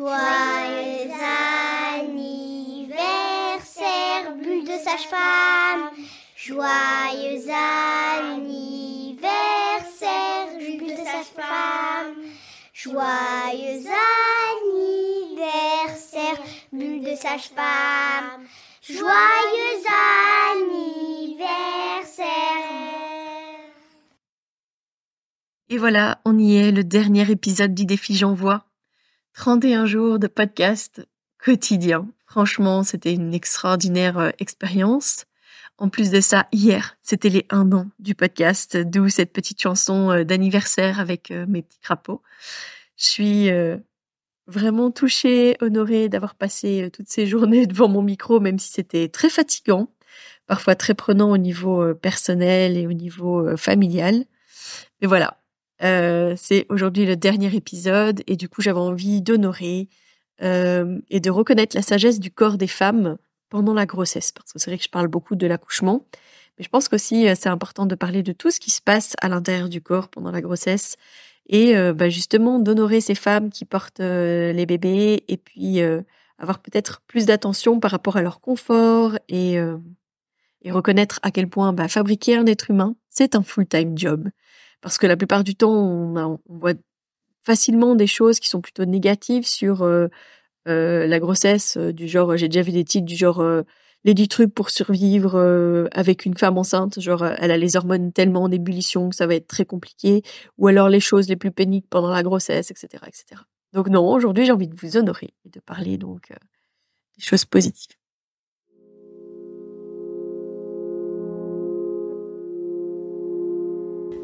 Joyeux anniversaire, bulle de sage-femme. Joyeux anniversaire, bulle de sage-femme. Joyeux anniversaire, bulle de sage-femme. Joyeux anniversaire. Et voilà, on y est, le dernier épisode du défi J'envoie. 31 jours de podcast quotidien. Franchement, c'était une extraordinaire euh, expérience. En plus de ça, hier, c'était les un an du podcast, d'où cette petite chanson euh, d'anniversaire avec euh, mes petits crapauds. Je suis vraiment touchée, honorée d'avoir passé toutes ces journées devant mon micro, même si c'était très fatigant, parfois très prenant au niveau personnel et au niveau familial. Mais voilà, euh, c'est aujourd'hui le dernier épisode et du coup j'avais envie d'honorer euh, et de reconnaître la sagesse du corps des femmes pendant la grossesse parce que c'est vrai que je parle beaucoup de l'accouchement mais je pense qu'aussi euh, c'est important de parler de tout ce qui se passe à l'intérieur du corps pendant la grossesse et bah, justement d'honorer ces femmes qui portent les bébés et puis avoir peut-être plus d'attention par rapport à leur confort et, reconnaître à quel point bah, fabriquer un être humain c'est un full-time job parce que la plupart du temps, on, voit facilement des choses qui sont plutôt négatives sur euh, euh, la grossesse, euh, du genre, j'ai déjà vu des titres du genre les 10 trucs pour survivre avec une femme enceinte, genre elle a les hormones tellement en ébullition que ça va être très compliqué, ou alors les choses les plus pénibles pendant la grossesse, etc., etc. Donc non, aujourd'hui j'ai envie de vous honorer et de parler donc des choses positives.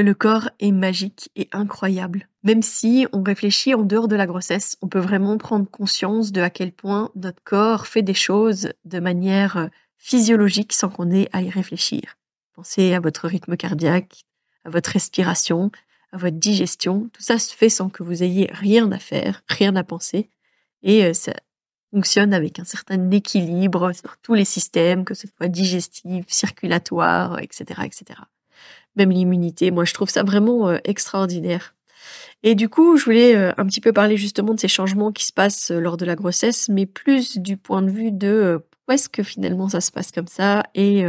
Que le corps est magique et incroyable. Même si on réfléchit en dehors de la grossesse, on peut vraiment prendre conscience de à quel point notre corps fait des choses de manière euh, physiologique sans qu'on ait à y réfléchir. Pensez à votre rythme cardiaque, à votre respiration, à votre digestion. Tout ça se fait sans que vous ayez rien à faire, rien à penser. Et euh, ça fonctionne avec un certain équilibre sur tous les systèmes, que ce soit digestif, circulatoire, etc., etc même l'immunité. Moi, je trouve ça vraiment euh, extraordinaire. Et du coup, je voulais euh, un petit peu parler justement de ces changements qui se passent euh, lors de la grossesse, mais plus du point de vue de pourquoi est-ce que finalement ça se passe comme ça et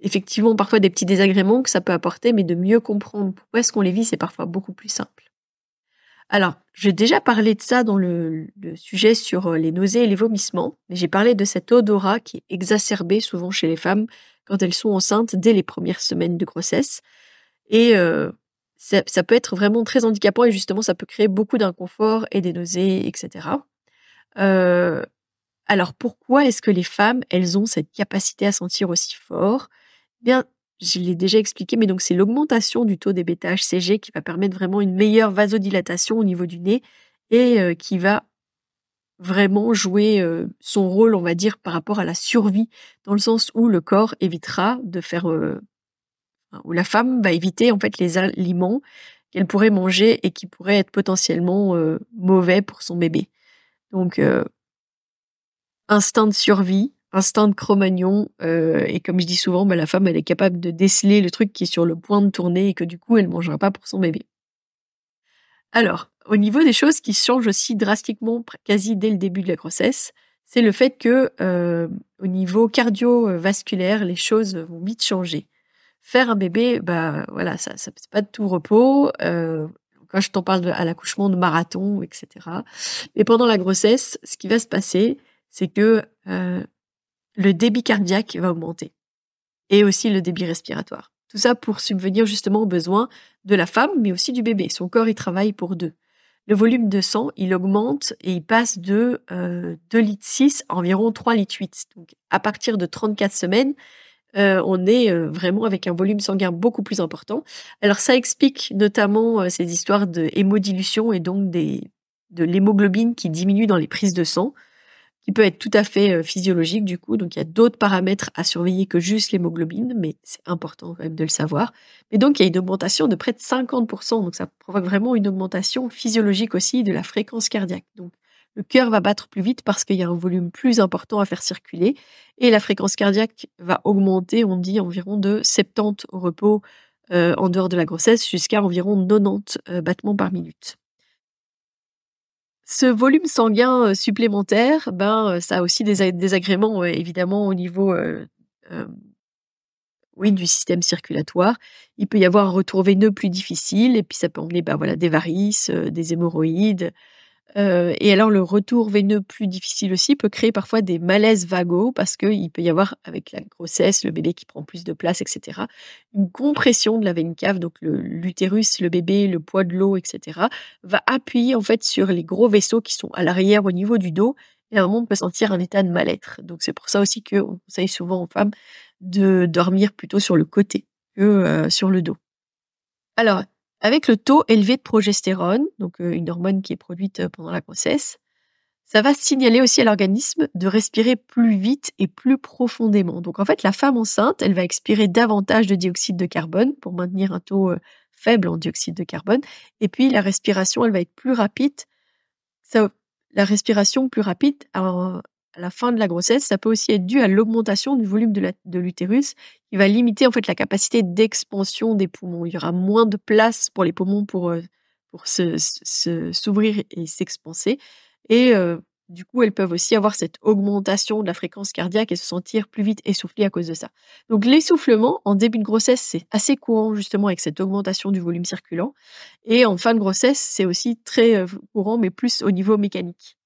effectivement parfois des petits désagréments que ça peut apporter, mais de mieux comprendre pourquoi est-ce qu'on les vit, c'est parfois beaucoup plus simple. Alors, j'ai déjà parlé de ça dans le, sujet sur les nausées et les vomissements, mais j'ai parlé de cet odorat qui est exacerbé souvent chez les femmes quand elles sont enceintes dès les premières semaines de grossesse. Et euh, ça, peut être vraiment très handicapant et justement, ça peut créer beaucoup d'inconfort et des nausées, etc. Euh, alors, pourquoi est-ce que les femmes, elles ont cette capacité à sentir aussi fort? Eh Bien, je l'ai déjà expliqué, mais donc c'est l'augmentation du taux des bêta-HCG qui va permettre vraiment une meilleure vasodilatation au niveau du nez et euh, qui va vraiment jouer son rôle, on va dire, par rapport à la survie, dans le sens où le corps évitera de faire, où la femme va éviter en fait les aliments qu'elle pourrait manger et qui pourraient être potentiellement mauvais pour son bébé. Donc, instinct de survie, instinct de Cro-Magnon, et comme je dis souvent, bah, la femme elle est capable de déceler le truc qui est sur le point de tourner et que du coup elle mangera pas pour son bébé. Alors, au niveau des choses qui changent aussi drastiquement, quasi dès le début de la grossesse, c'est le fait que euh, au niveau cardiovasculaire, les choses vont vite changer. faire un bébé, bah voilà, ça, c'est pas de tout repos. Euh, quand je t'en parle à l'accouchement de marathon, etc. Mais pendant la grossesse, ce qui va se passer, c'est que euh, le débit cardiaque va augmenter et aussi le débit respiratoire. Tout ça pour subvenir justement aux besoins de la femme, mais aussi du bébé. Son corps, il travaille pour deux. Le volume de sang, il augmente et il passe de euh, 2 litres 6 à environ 3 litres 8. Donc, à partir de 34 semaines, euh, on est euh, vraiment avec un volume sanguin beaucoup plus important. Alors, ça explique notamment euh, ces histoires de hémodilution et donc de l'hémoglobine qui diminue dans les prises de sang qui peut être tout à fait euh, physiologique du coup. Donc il y a d'autres paramètres à surveiller que juste l'hémoglobine, mais c'est important quand même de le savoir. Mais donc il y a une augmentation de près de 50%, donc ça provoque vraiment une augmentation physiologique aussi de la fréquence cardiaque. Donc le cœur va battre plus vite parce qu'il y a un volume plus important à faire circuler et la fréquence cardiaque va augmenter, on dit environ de 70 au repos euh, en dehors de la grossesse jusqu'à environ 90 euh, battements par minute. Ce volume sanguin supplémentaire, ben, ça a aussi des désagréments évidemment au niveau oui, du système circulatoire. Il peut y avoir un retour veineux plus difficile et puis ça peut emmener ben, voilà, des varices, des hémorroïdes, euh, et alors le retour veineux plus difficile aussi peut créer parfois des malaises vagos parce qu'il peut y avoir avec la grossesse, le bébé qui prend plus de place, etc., une compression de la veine cave, donc l'utérus, le, bébé, le poids de l'eau, etc., va appuyer en fait sur les gros vaisseaux qui sont à l'arrière au niveau du dos et un moment peut sentir un état de mal-être. Donc c'est pour ça aussi qu'on conseille souvent aux femmes de dormir plutôt sur le côté que euh, sur le dos. Alors, avec le taux élevé de progestérone, donc euh, une hormone qui est produite euh, pendant la grossesse, ça va signaler aussi à l'organisme de respirer plus vite et plus profondément. Donc en fait, la femme enceinte, elle va expirer davantage de dioxyde de carbone pour maintenir un taux euh, faible en dioxyde de carbone. Et puis la respiration, elle va être plus rapide. La respiration plus rapide, la fin de la grossesse, ça peut aussi être dû à l'augmentation du volume de l'utérus qui va limiter en fait la capacité d'expansion des poumons. Il y aura moins de place pour les poumons pour, euh, pour s'ouvrir et s'expanser. Et euh, du coup, elles peuvent aussi avoir cette augmentation de la fréquence cardiaque et se sentir plus vite essoufflées à cause de ça. Donc l'essoufflement en début de grossesse, c'est assez courant justement avec cette augmentation du volume circulant. Et en fin de grossesse, c'est aussi très euh, courant, mais plus au niveau mécanique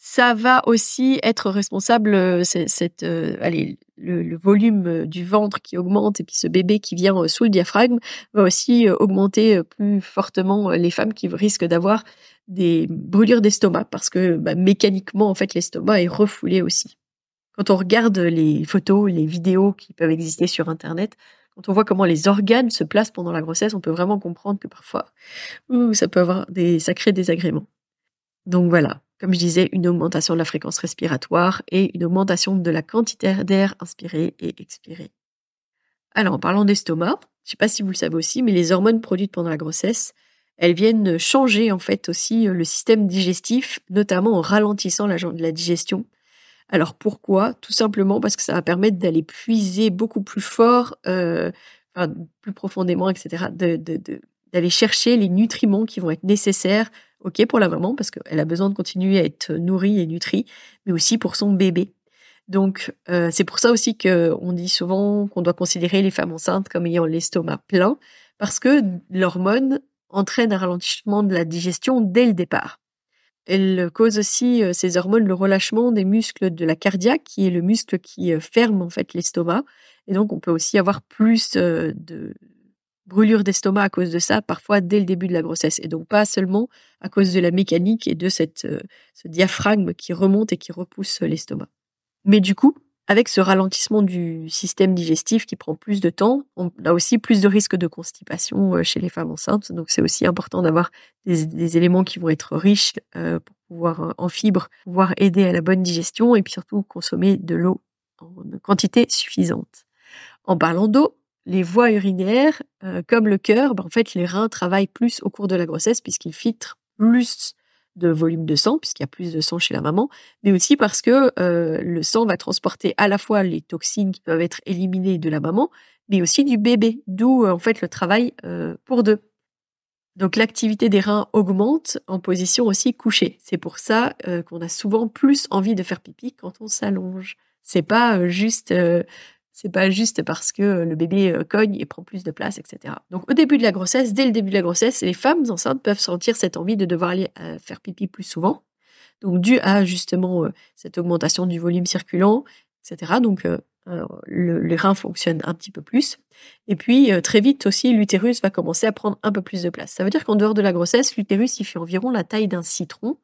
ça va aussi être responsable, euh, cette, euh, allez, le, volume euh, du ventre qui augmente et puis ce bébé qui vient sous le diaphragme va aussi augmenter plus fortement les femmes qui risquent d'avoir des brûlures d'estomac parce que bah, mécaniquement en fait l'estomac est refoulé aussi. Quand on regarde les photos, les vidéos qui peuvent exister sur internet, quand on voit comment les organes se placent pendant la grossesse, on peut vraiment comprendre que parfois ça peut avoir des sacrés désagréments. Donc voilà, comme je disais, une augmentation de la fréquence respiratoire et une augmentation de la quantité d'air inspiré et expiré. Alors, en parlant d'estomac, je ne sais pas si vous le savez aussi, mais les hormones produites pendant la grossesse, elles viennent changer en fait aussi le système digestif, notamment en ralentissant la, la digestion. Alors pourquoi? Tout simplement parce que ça va permettre d'aller puiser beaucoup plus fort, euh, plus profondément, etc., d'aller chercher les nutriments qui vont être nécessaires ok pour la maman parce qu'elle a besoin de continuer à être nourrie et nutrie, mais aussi pour son bébé. Donc euh, c'est pour ça aussi qu'on dit souvent qu'on doit considérer les femmes enceintes comme ayant l'estomac plein parce que l'hormone entraîne un ralentissement de la digestion dès le départ. Elle cause aussi euh, ces hormones le relâchement des muscles de la cardiaque, qui est le muscle qui euh, ferme en fait l'estomac, et donc on peut aussi avoir plus de brûlure d'estomac à cause de ça, parfois dès le début de la grossesse. Et donc pas seulement à cause de la mécanique et de cette, euh, ce diaphragme qui remonte et qui repousse l'estomac. Mais du coup, avec ce ralentissement du système digestif qui prend plus de temps, on a aussi plus de risques de constipation euh, chez les femmes enceintes. Donc c'est aussi important d'avoir des, éléments qui vont être riches euh, pour pouvoir en fibres, pouvoir aider à la bonne digestion et puis surtout consommer de l'eau en quantité suffisante. En parlant d'eau, les voies urinaires, euh, comme le cœur, ben, en fait, les reins travaillent plus au cours de la grossesse puisqu'ils filtrent plus de volume de sang, puisqu'il y a plus de sang chez la maman, mais aussi parce que euh, le sang va transporter à la fois les toxines qui peuvent être éliminées de la maman, mais aussi du bébé, d'où euh, en fait le travail pour deux. Donc l'activité des reins augmente en position aussi couchée. C'est pour ça qu'on a souvent plus envie de faire pipi quand on s'allonge. C'est pas juste C'est pas juste parce que le bébé cogne et prend plus de place, etc. Donc au début de la grossesse, dès le début de la grossesse, les femmes enceintes peuvent sentir cette envie de devoir aller faire pipi plus souvent. Donc dû à justement cette augmentation du volume circulant, etc. Donc le, les reins fonctionnent un petit peu plus. Et puis, euh, très vite aussi, l'utérus va commencer à prendre un peu plus de place. Ça veut dire qu'en dehors de la grossesse, l'utérus, il fait environ la taille d'un citron.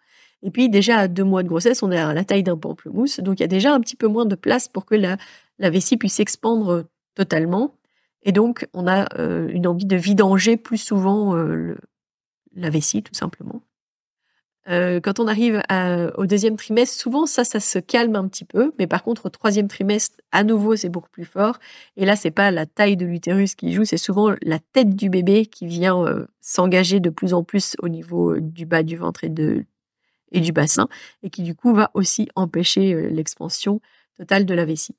Et puis, déjà, à deux mois de grossesse, on est à la taille d'un pamplemousse. Donc, il y a déjà un petit peu moins de place pour que la, la vessie puisse s'expandre totalement. Et donc, on a euh, une envie de vidanger plus souvent euh, la vessie, tout simplement. Euh, quand on arrive au deuxième trimestre, souvent ça, ça se calme un petit peu. Mais par contre, au troisième trimestre, à nouveau, c'est beaucoup plus fort. Et là, c'est pas la taille de l'utérus qui joue, c'est souvent la tête du bébé qui vient euh, s'engager de plus en plus au niveau euh, du bas du ventre et, et du bassin, et qui du coup va aussi empêcher l'expansion totale de la vessie.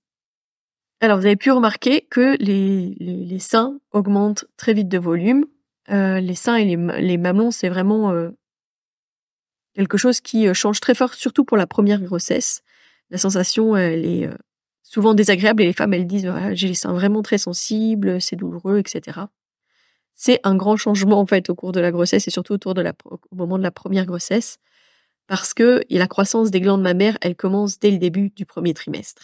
Alors, vous avez pu remarquer que les, les, seins augmentent très vite de volume. les seins et les, les mamelons, c'est vraiment quelque chose qui euh, change très fort, surtout pour la première grossesse. La sensation, elle est euh, souvent désagréable et les femmes, elles disent j'ai les seins vraiment très sensibles, c'est douloureux, etc. C'est un grand changement en fait au cours de la grossesse et surtout autour de la, au moment de la première grossesse parce que la croissance des glandes mammaires, elle commence dès le début du premier trimestre.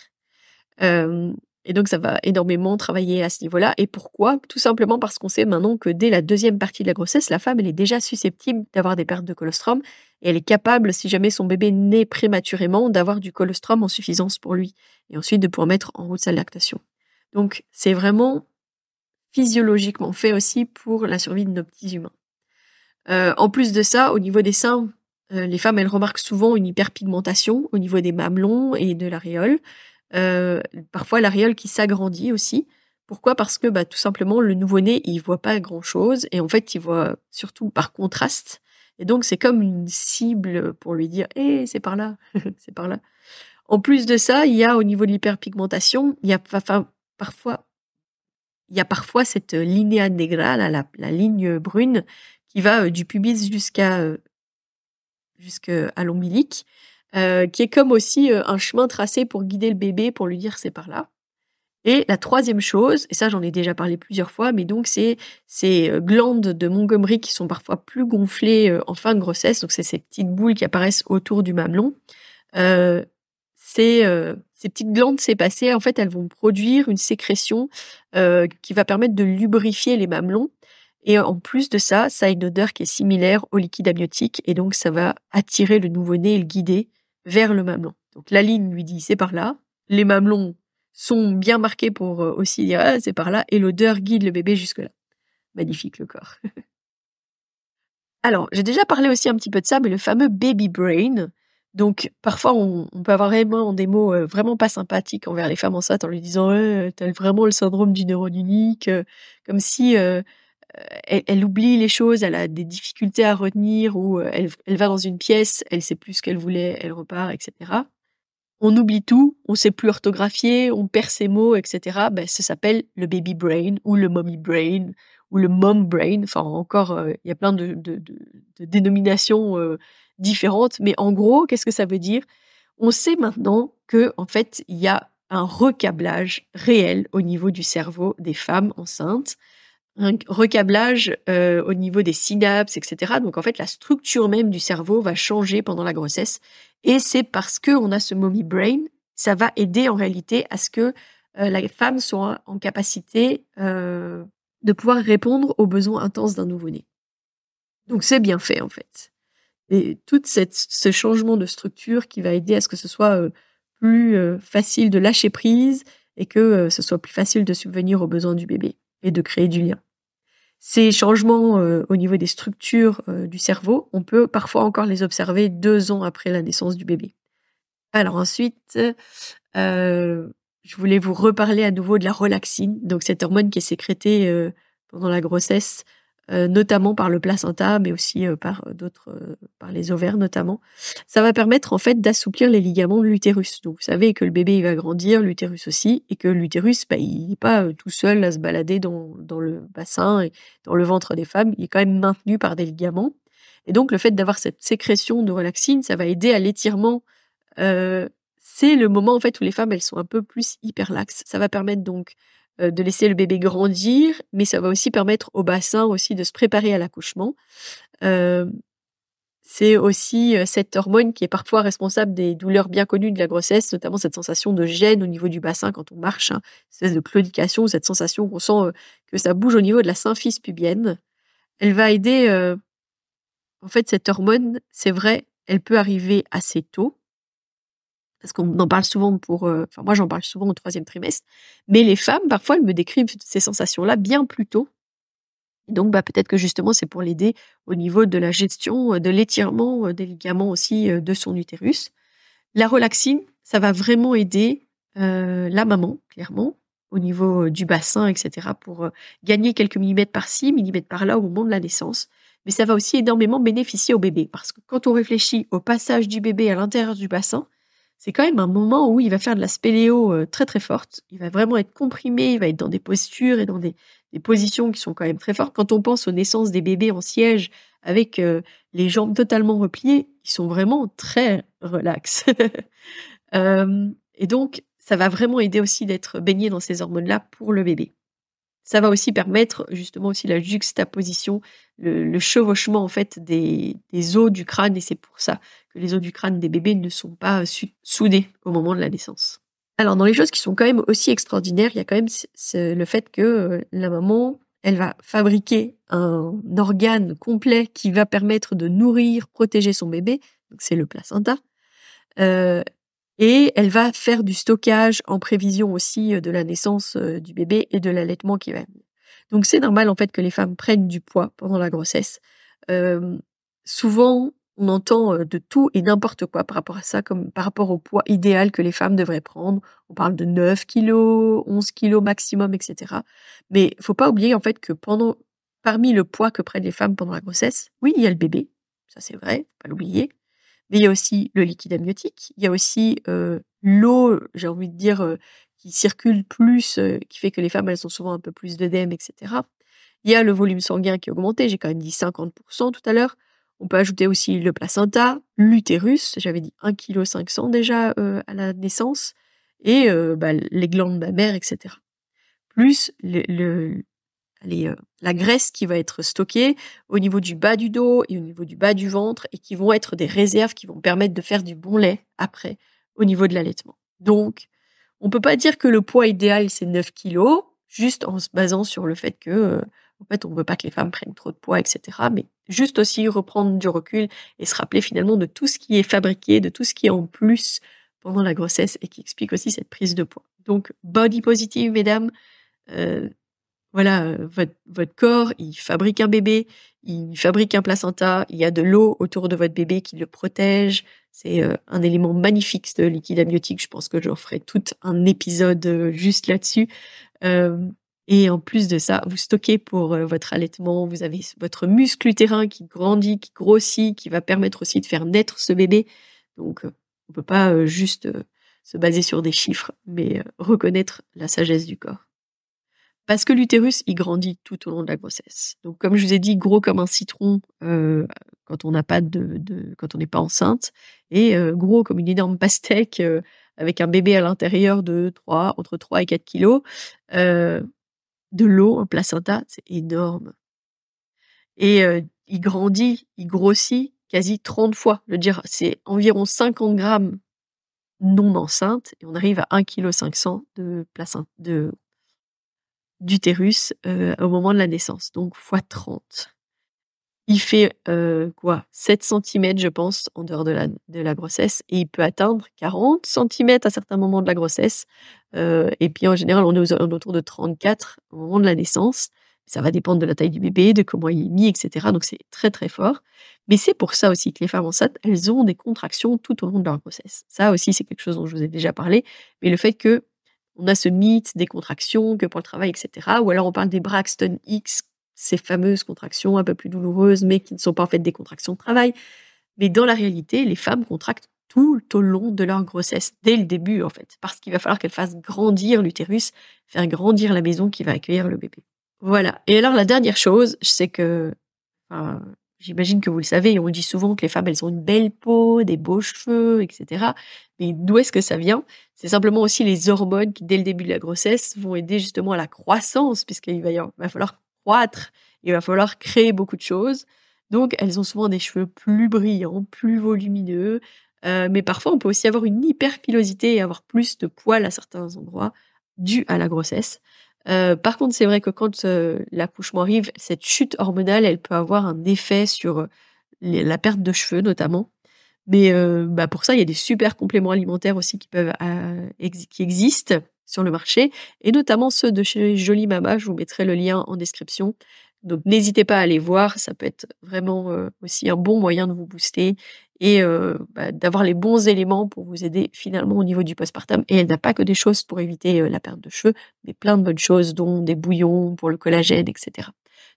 Euh, et donc, ça va énormément travailler à ce niveau-là. Et pourquoi? Tout simplement parce qu'on sait maintenant que dès la deuxième partie de la grossesse, la femme, elle est déjà susceptible d'avoir des pertes de colostrum et elle est capable, si jamais son bébé naît prématurément, d'avoir du colostrum en suffisance pour lui et ensuite de pouvoir mettre en route sa lactation. Donc, c'est vraiment physiologiquement fait aussi pour la survie de nos petits humains. Euh, en plus de ça, au niveau des seins, euh, les femmes, elles remarquent souvent une hyperpigmentation au niveau des mamelons et de l'aréole. Euh, parfois l'aréole qui s'agrandit aussi. Pourquoi? Parce que bah, tout simplement le nouveau-né il voit pas grand-chose et en fait il voit surtout par contraste. Et donc c'est comme une cible pour lui dire "Eh, c'est par là, c'est par là." En plus de ça, il y a au niveau de l'hyperpigmentation, il y a parfois il y a parfois cette linea negra, la, la, ligne brune qui va euh, du pubis jusqu'à euh, jusqu'à l'ombilique euh, qui est comme aussi euh, un chemin tracé pour guider le bébé, pour lui dire c'est par là. Et la troisième chose, et ça j'en ai déjà parlé plusieurs fois, mais donc c'est ces euh, glandes de Montgomery qui sont parfois plus gonflées en fin de grossesse, donc c'est ces petites boules qui apparaissent autour du mamelon. Ces, petites glandes sépacées, en fait, elles vont produire une sécrétion qui va permettre de lubrifier les mamelons. Et en plus de ça, ça a une odeur qui est similaire au liquide amniotique, et donc ça va attirer le nouveau-né et le guider vers le mamelon. Donc la ligne lui dit c'est par là. Les mamelons sont bien marqués pour euh, aussi dire ah, c'est par là et l'odeur guide le bébé jusque là. Magnifique le corps. Alors, j'ai déjà parlé aussi un petit peu de ça, mais le fameux baby brain. Donc, parfois, on, peut avoir vraiment des mots euh, vraiment pas sympathiques envers les femmes enceintes en lui disant ouais, t'as vraiment le syndrome du neurone unique, euh, comme si euh, elle, oublie les choses, elle a des difficultés à retenir ou euh, elle, va dans une pièce, elle sait plus ce qu'elle voulait, elle repart, etc. On oublie tout, on sait plus orthographier, on perd ses mots, etc. Ben, ça s'appelle le baby brain ou le mommy brain ou le mom brain. Enfin, encore, euh, il y a plein de, dénominations différentes. Mais en gros, qu'est-ce que ça veut dire? On sait maintenant que, en fait, il y a un recablage réel au niveau du cerveau des femmes enceintes un recablage euh, au niveau des synapses, etc. Donc en fait, la structure même du cerveau va changer pendant la grossesse. Et c'est parce que on a ce mommy brain, ça va aider en réalité à ce que euh, la femme soit en capacité euh, de pouvoir répondre aux besoins intenses d'un nouveau-né. Donc c'est bien fait en fait. Et tout ce changement de structure qui va aider à ce que ce soit plus facile de lâcher prise et que ce soit plus facile de subvenir aux besoins du bébé et de créer du lien. Ces changements euh, au niveau des structures euh, du cerveau, on peut parfois encore les observer deux ans après la naissance du bébé. Alors ensuite, euh, je voulais vous reparler à nouveau de la relaxine, donc cette hormone qui est sécrétée pendant la grossesse notamment par le placenta, mais aussi euh, par euh, d'autres, par les ovaires notamment. Ça va permettre en fait d'assouplir les ligaments de l'utérus. Donc vous savez que le bébé il va grandir, l'utérus aussi, et que l'utérus, bah, il n'est pas tout seul à se balader dans, dans le bassin et dans le ventre des femmes, il est quand même maintenu par des ligaments. Et donc le fait d'avoir cette sécrétion de relaxine, ça va aider à l'étirement c'est le moment en fait où les femmes elles sont un peu plus hyperlaxes. Ça va permettre donc euh, de laisser le bébé grandir, mais ça va aussi permettre au bassin aussi de se préparer à l'accouchement. Euh, c'est aussi euh, cette hormone qui est parfois responsable des douleurs bien connues de la grossesse, notamment cette sensation de gêne au niveau du bassin quand on marche, hein, cette de claudication, cette sensation qu'on sent que ça bouge au niveau de la symphyse pubienne. Elle va aider, en fait, cette hormone, c'est vrai, elle peut arriver assez tôt, parce qu'on en parle souvent pour, euh, enfin moi j'en parle souvent au troisième trimestre, mais les femmes parfois elles me décrivent ces sensations-là bien plus tôt. donc bah peut-être que justement c'est pour l'aider au niveau de la gestion, euh, de l'étirement euh, des ligaments aussi de son utérus. La relaxine, ça va vraiment aider la maman clairement au niveau du bassin, etc. pour gagner quelques millimètres par-ci, millimètres par-là au moment de la naissance. Mais ça va aussi énormément bénéficier au bébé parce que quand on réfléchit au passage du bébé à l'intérieur du bassin, c'est quand même un moment où il va faire de la spéléo euh, très très forte. Il va vraiment être comprimé, il va être dans des postures et dans des, positions qui sont quand même très fortes. Quand on pense aux naissances des bébés en siège avec euh, les jambes totalement repliées, ils sont vraiment très relax. Euh, et donc, ça va vraiment aider aussi d'être baigné dans ces hormones-là pour le bébé. Ça va aussi permettre justement aussi la juxtaposition, le, chevauchement en fait des, os du crâne et c'est pour ça que les os du crâne des bébés ne sont pas soudés au moment de la naissance. Alors dans les choses qui sont quand même aussi extraordinaires, il y a quand même le fait que euh, la maman, elle va fabriquer un organe complet qui va permettre de nourrir, protéger son bébé, donc c'est le placenta, euh, et elle va faire du stockage en prévision aussi euh, de la naissance du bébé et de l'allaitement qui va venir. Donc c'est normal en fait que les femmes prennent du poids pendant la grossesse. souvent, on entend de tout et n'importe quoi par rapport à ça, par rapport au poids idéal que les femmes devraient prendre. On parle de 9 kilos, 11 kilos maximum, etc. Mais faut pas oublier en fait que parmi le poids que prennent les femmes pendant la grossesse, oui, il y a le bébé, ça c'est vrai, faut pas l'oublier. Mais il y a aussi le liquide amniotique, il y a aussi l'eau, j'ai envie de dire, qui circule plus, qui fait que les femmes elles ont souvent un peu plus d'œdème, etc. Il y a le volume sanguin qui a augmenté, j'ai quand même dit 50% tout à l'heure. On peut ajouter aussi le placenta, l'utérus, j'avais dit 1,5 kg déjà euh, à la naissance, et euh, bah, les glandes mammaires, etc. Plus le, euh, la graisse qui va être stockée au niveau du bas du dos et au niveau du bas du ventre, et qui vont être des réserves qui vont permettre de faire du bon lait après au niveau de l'allaitement. Donc, on peut pas dire que le poids idéal c'est 9 kg, juste en se basant sur le fait que en fait, on veut pas que les femmes prennent trop de poids, etc. Mais juste aussi reprendre du recul et se rappeler finalement de tout ce qui est fabriqué, de tout ce qui est en plus pendant la grossesse et qui explique aussi cette prise de poids. Donc, body positive, mesdames. Euh, voilà, euh, votre, corps, il fabrique un bébé, il fabrique un placenta, il y a de l'eau autour de votre bébé qui le protège. C'est euh, un élément magnifique, ce liquide amniotique. Je pense que j'en ferai tout un épisode juste là-dessus. Et en plus de ça, vous stockez pour euh, votre allaitement, vous avez votre muscle utérin qui grandit, qui grossit, qui va permettre aussi de faire naître ce bébé. Donc, euh, on peut pas euh, juste se baser sur des chiffres, mais reconnaître la sagesse du corps. Parce que l'utérus, il grandit tout au long de la grossesse. Donc, comme je vous ai dit, gros comme un citron quand on n'a pas de, quand on n'est pas enceinte, et gros comme une énorme pastèque avec un bébé à l'intérieur de 3, entre 3 et 4 kilos de l'eau, un placenta, c'est énorme. Et euh, il grandit, il grossit quasi 30 fois. Je veux dire, c'est environ 50 grammes non enceinte et on arrive à 1,5 kg de placenta, de d'utérus euh, au moment de la naissance, donc fois 30. Il fait euh, quoi 7 cm, je pense, en dehors de la, de la grossesse, et il peut atteindre 40 cm à certains moments de la grossesse. Euh, et puis en général, on est autour de 34 au moment de la naissance. Ça va dépendre de la taille du bébé, de comment il est mis, etc. Donc c'est très très fort. Mais c'est pour ça aussi que les femmes enceintes, elles ont des contractions tout au long de leur grossesse. Ça aussi, c'est quelque chose dont je vous ai déjà parlé. Mais le fait que on a ce mythe des contractions, que pour le travail, etc. Ou alors on parle des Braxton X ces fameuses contractions un peu plus douloureuses, mais qui ne sont pas en fait des contractions de travail. Mais dans la réalité, les femmes contractent tout au long de leur grossesse, dès le début en fait, parce qu'il va falloir qu'elles fassent grandir l'utérus, faire grandir la maison qui va accueillir le bébé. Voilà. Et alors la dernière chose, c'est que, j'imagine que vous le savez, on dit souvent que les femmes, elles ont une belle peau, des beaux cheveux, etc. Mais d'où est-ce que ça vient? C'est simplement aussi les hormones qui, dès le début de la grossesse, vont aider justement à la croissance, puisqu'il va, va falloir croître, il va falloir créer beaucoup de choses. Donc, elles ont souvent des cheveux plus brillants, plus volumineux, euh, mais parfois on peut aussi avoir une hyperpilosité et avoir plus de poils à certains endroits dû à la grossesse. Euh, par contre, c'est vrai que quand euh, l'accouchement arrive, cette chute hormonale, elle peut avoir un effet sur la perte de cheveux notamment. Mais bah pour ça, il y a des super compléments alimentaires aussi qui peuvent qui existent sur le marché, et notamment ceux de chez Jolie Mama. Je vous mettrai le lien en description. Donc n'hésitez pas à aller voir, ça peut être vraiment aussi un bon moyen de vous booster et euh, bah, d'avoir les bons éléments pour vous aider finalement au niveau du postpartum. Et elle n'a pas que des choses pour éviter euh, la perte de cheveux, mais plein de bonnes choses, dont des bouillons pour le collagène, etc.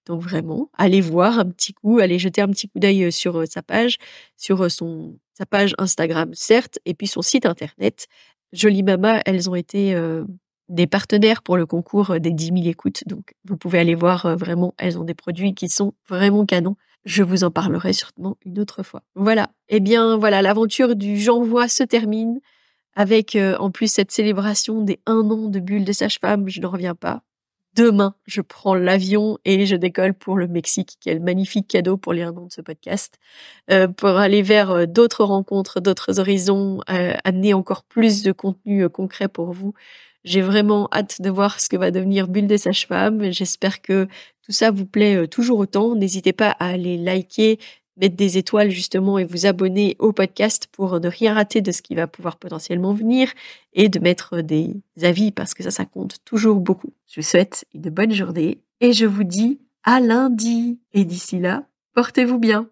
Donc vraiment, allez voir un petit coup, allez jeter un petit coup d'œil euh, sur sa page, sur son sa page Instagram certes, et puis son site internet. Jolie Mama, elles ont été des partenaires pour le concours des 10 000 écoutes. Donc, vous pouvez aller voir vraiment, elles ont des produits qui sont vraiment canons. Je vous en parlerai sûrement une autre fois. Voilà. Eh bien, voilà, l'aventure du J'envoie se termine avec euh, en plus cette célébration des un an de bulle de sage-femme. Je ne reviens pas. Demain, je prends l'avion et je décolle pour le Mexique. Quel magnifique cadeau pour les un an de ce podcast. Euh, pour aller vers euh, d'autres rencontres, d'autres horizons, amener encore plus de contenu concret pour vous. J'ai vraiment hâte de voir ce que va devenir Bulle des sages-femmes. J'espère que tout ça vous plaît euh, toujours autant. N'hésitez pas à aller liker, mettre des étoiles justement et vous abonner au podcast pour ne rien rater de ce qui va pouvoir potentiellement venir et de mettre des avis parce que ça, ça compte toujours beaucoup. Je vous souhaite une bonne journée et je vous dis à lundi. Et d'ici là, portez-vous bien.